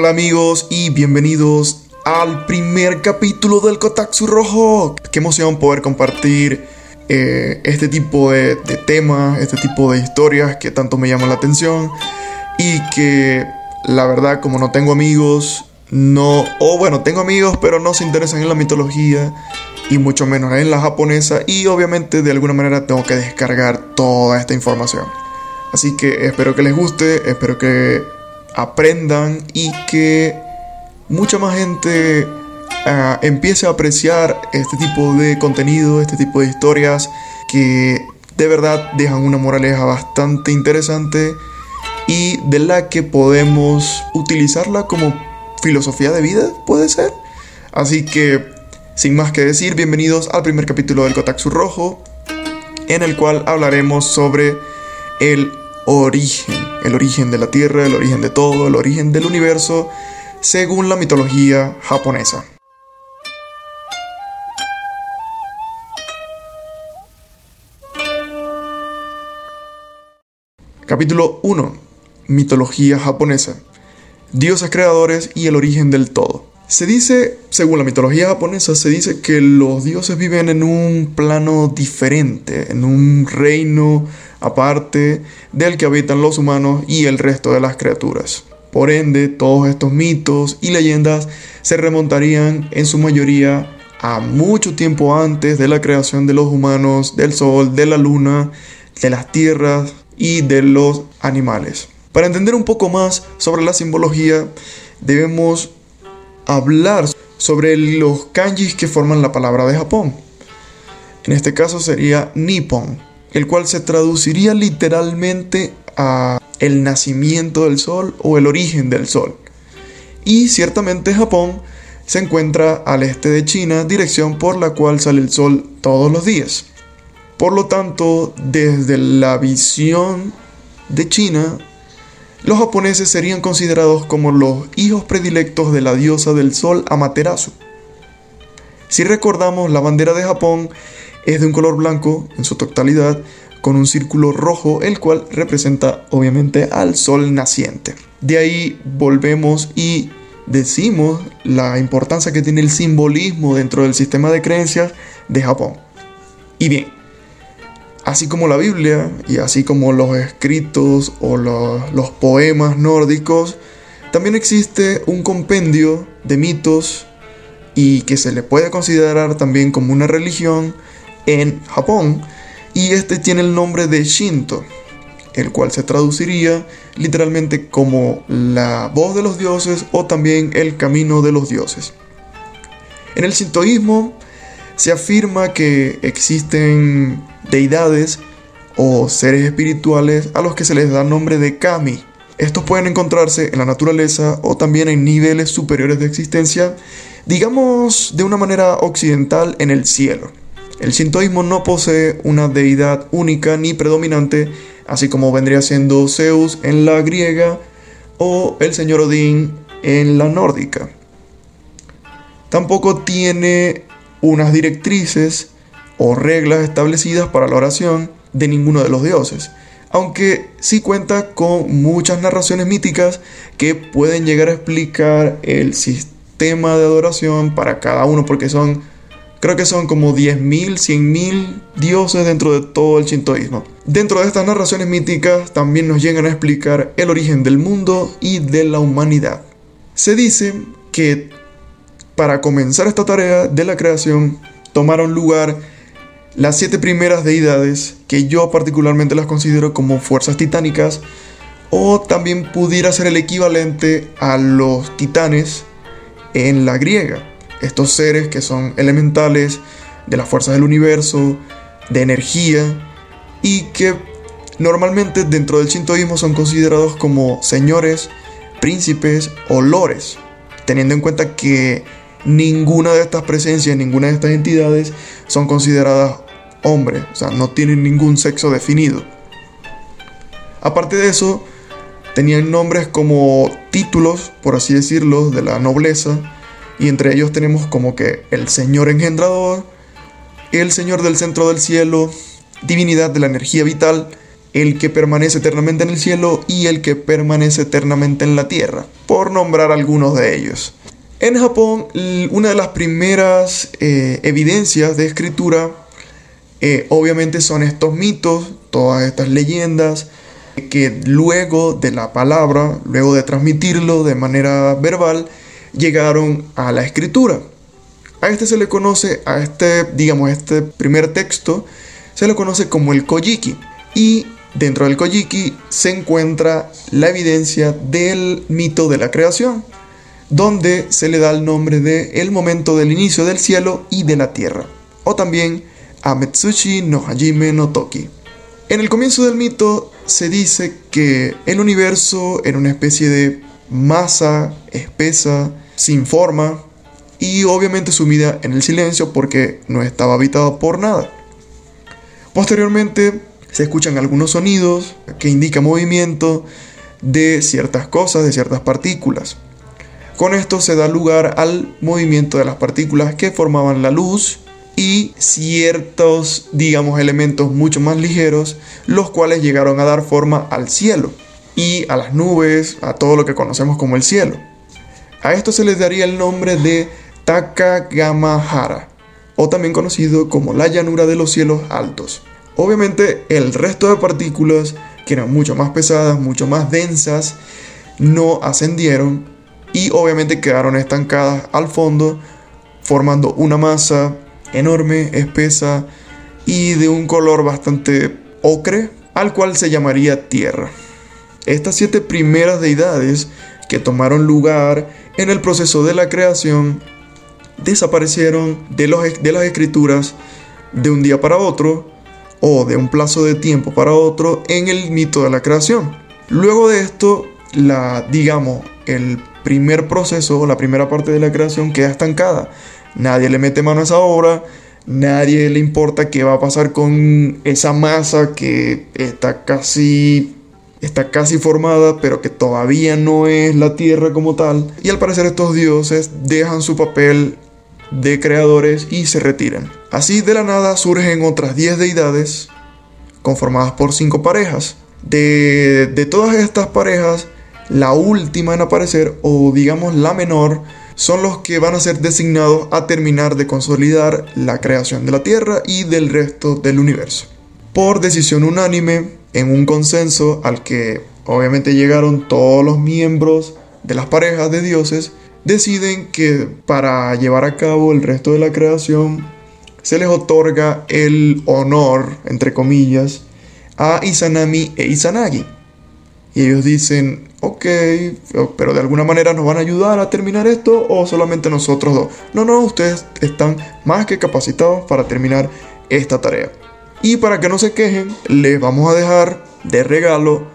Hola amigos y bienvenidos al primer capítulo del Kotatsu Rojo. Qué emoción poder compartir eh, este tipo de, de temas, este tipo de historias que tanto me llaman la atención y que la verdad como no tengo amigos, no, o bueno, tengo amigos pero no se interesan en la mitología y mucho menos en la japonesa y obviamente de alguna manera tengo que descargar toda esta información. Así que espero que les guste, espero que aprendan y que mucha más gente uh, empiece a apreciar este tipo de contenido, este tipo de historias que de verdad dejan una moraleja bastante interesante y de la que podemos utilizarla como filosofía de vida, puede ser. Así que, sin más que decir, bienvenidos al primer capítulo del Kotatsu Rojo, en el cual hablaremos sobre el origen, el origen de la Tierra, el origen de todo, el origen del universo, según la mitología japonesa. Capítulo 1. Mitología japonesa. Dioses creadores y el origen del todo. Se dice, según la mitología japonesa, se dice que los dioses viven en un plano diferente, en un reino aparte del que habitan los humanos y el resto de las criaturas. Por ende, todos estos mitos y leyendas se remontarían en su mayoría a mucho tiempo antes de la creación de los humanos, del sol, de la luna, de las tierras y de los animales. Para entender un poco más sobre la simbología, debemos hablar sobre los kanjis que forman la palabra de Japón. En este caso sería Nippon, el cual se traduciría literalmente a el nacimiento del sol o el origen del sol. Y ciertamente Japón se encuentra al este de China, dirección por la cual sale el sol todos los días. Por lo tanto, desde la visión de China, los japoneses serían considerados como los hijos predilectos de la diosa del sol Amaterasu. Si recordamos, la bandera de Japón es de un color blanco en su totalidad, con un círculo rojo, el cual representa obviamente al sol naciente. De ahí volvemos y decimos la importancia que tiene el simbolismo dentro del sistema de creencias de Japón. Y bien, así como la Biblia y así como los escritos o los, los poemas nórdicos, también existe un compendio de mitos y que se le puede considerar también como una religión en Japón y este tiene el nombre de Shinto, el cual se traduciría literalmente como la voz de los dioses o también el camino de los dioses. En el sintoísmo se afirma que existen deidades o seres espirituales a los que se les da nombre de kami. Estos pueden encontrarse en la naturaleza o también en niveles superiores de existencia, digamos de una manera occidental en el cielo. El sintoísmo no posee una deidad única ni predominante, así como vendría siendo Zeus en la griega o el señor Odín en la nórdica. Tampoco tiene unas directrices o reglas establecidas para la oración de ninguno de los dioses, aunque sí cuenta con muchas narraciones míticas que pueden llegar a explicar el sistema de adoración para cada uno, porque son Creo que son como 10.000, 100.000 dioses dentro de todo el shintoísmo. Dentro de estas narraciones míticas también nos llegan a explicar el origen del mundo y de la humanidad. Se dice que para comenzar esta tarea de la creación tomaron lugar las siete primeras deidades que yo particularmente las considero como fuerzas titánicas o también pudiera ser el equivalente a los titanes en la griega. Estos seres que son elementales de las fuerzas del universo, de energía, y que normalmente dentro del shintoísmo son considerados como señores, príncipes o lores, teniendo en cuenta que ninguna de estas presencias, ninguna de estas entidades son consideradas hombres, o sea, no tienen ningún sexo definido. Aparte de eso, tenían nombres como títulos, por así decirlo, de la nobleza, y entre ellos tenemos como que el Señor engendrador, el Señor del centro del cielo, divinidad de la energía vital, el que permanece eternamente en el cielo y el que permanece eternamente en la tierra, por nombrar algunos de ellos. En Japón, una de las primeras eh, evidencias de escritura, eh, obviamente son estos mitos, todas estas leyendas, que luego de la palabra, luego de transmitirlo de manera verbal, llegaron a la escritura. A este se le conoce, a este, digamos, este primer texto, se le conoce como el Kojiki. Y dentro del Kojiki se encuentra la evidencia del mito de la creación, donde se le da el nombre de el momento del inicio del cielo y de la tierra, o también Ametsushi no Hajime no Toki. En el comienzo del mito se dice que el universo era una especie de masa espesa, sin forma, y obviamente sumida en el silencio porque no estaba habitado por nada. Posteriormente se escuchan algunos sonidos que indican movimiento de ciertas cosas, de ciertas partículas. Con esto se da lugar al movimiento de las partículas que formaban la luz y ciertos, digamos, elementos mucho más ligeros, los cuales llegaron a dar forma al cielo y a las nubes, a todo lo que conocemos como el cielo. A esto se les daría el nombre de Takagamahara, o también conocido como la llanura de los cielos altos. Obviamente el resto de partículas, que eran mucho más pesadas, mucho más densas, no ascendieron y obviamente quedaron estancadas al fondo, formando una masa enorme, espesa y de un color bastante ocre, al cual se llamaría tierra. Estas siete primeras deidades que tomaron lugar en el proceso de la creación desaparecieron de, los, de las escrituras de un día para otro o de un plazo de tiempo para otro en el mito de la creación. Luego de esto, la digamos, el primer proceso o la primera parte de la creación queda estancada. Nadie le mete mano a esa obra, nadie le importa qué va a pasar con esa masa que está casi está casi formada, pero que todavía no es la tierra como tal. Y al parecer estos dioses dejan su papel de creadores y se retiran. Así de la nada surgen otras 10 deidades conformadas por 5 parejas. De, de todas estas parejas, la última en aparecer, o digamos la menor, son los que van a ser designados a terminar de consolidar la creación de la Tierra y del resto del universo. Por decisión unánime, en un consenso al que obviamente llegaron todos los miembros de las parejas de dioses, deciden que para llevar a cabo el resto de la creación se les otorga el honor, entre comillas, a Izanami e Izanagi. Y ellos dicen, ok, pero de alguna manera nos van a ayudar a terminar esto o solamente nosotros dos. No, no, ustedes están más que capacitados para terminar esta tarea. Y para que no se quejen, les vamos a dejar de regalo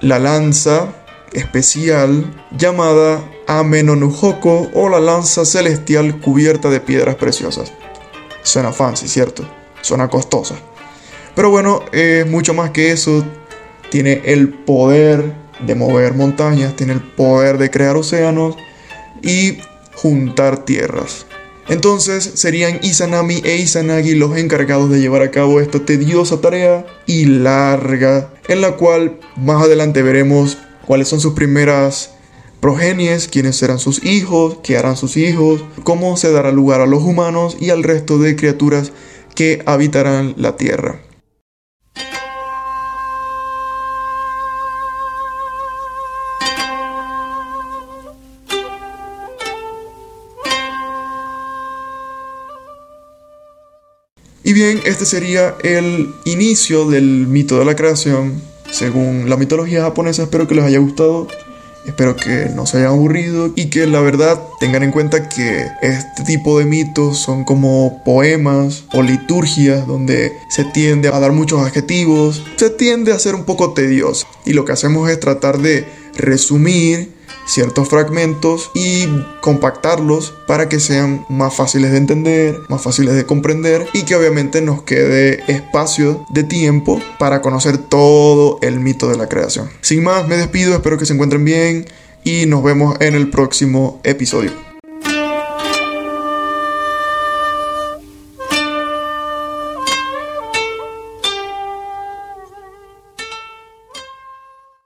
la lanza especial llamada Amenonuhoko o la lanza celestial cubierta de piedras preciosas. Suena fancy, ¿cierto? Suena costosa. Pero bueno, es mucho más que eso. Tiene el poder de mover montañas, tiene el poder de crear océanos y juntar tierras. Entonces serían Izanami e Izanagi los encargados de llevar a cabo esta tediosa tarea y larga, en la cual más adelante veremos cuáles son sus primeras progenies, quiénes serán sus hijos, qué harán sus hijos, cómo se dará lugar a los humanos y al resto de criaturas que habitarán la tierra. Y bien, este sería el inicio del mito de la creación, según la mitología japonesa. Espero que les haya gustado. Espero que no se hayan aburrido y que la verdad tengan en cuenta que este tipo de mitos son como poemas o liturgias donde se tiende a dar muchos adjetivos, se tiende a ser un poco tedioso y lo que hacemos es tratar de resumir ciertos fragmentos y compactarlos para que sean más fáciles de entender, más fáciles de comprender y que obviamente nos quede espacio de tiempo para conocer todo el mito de la creación. Sin más, me despido, espero que se encuentren bien y nos vemos en el próximo episodio.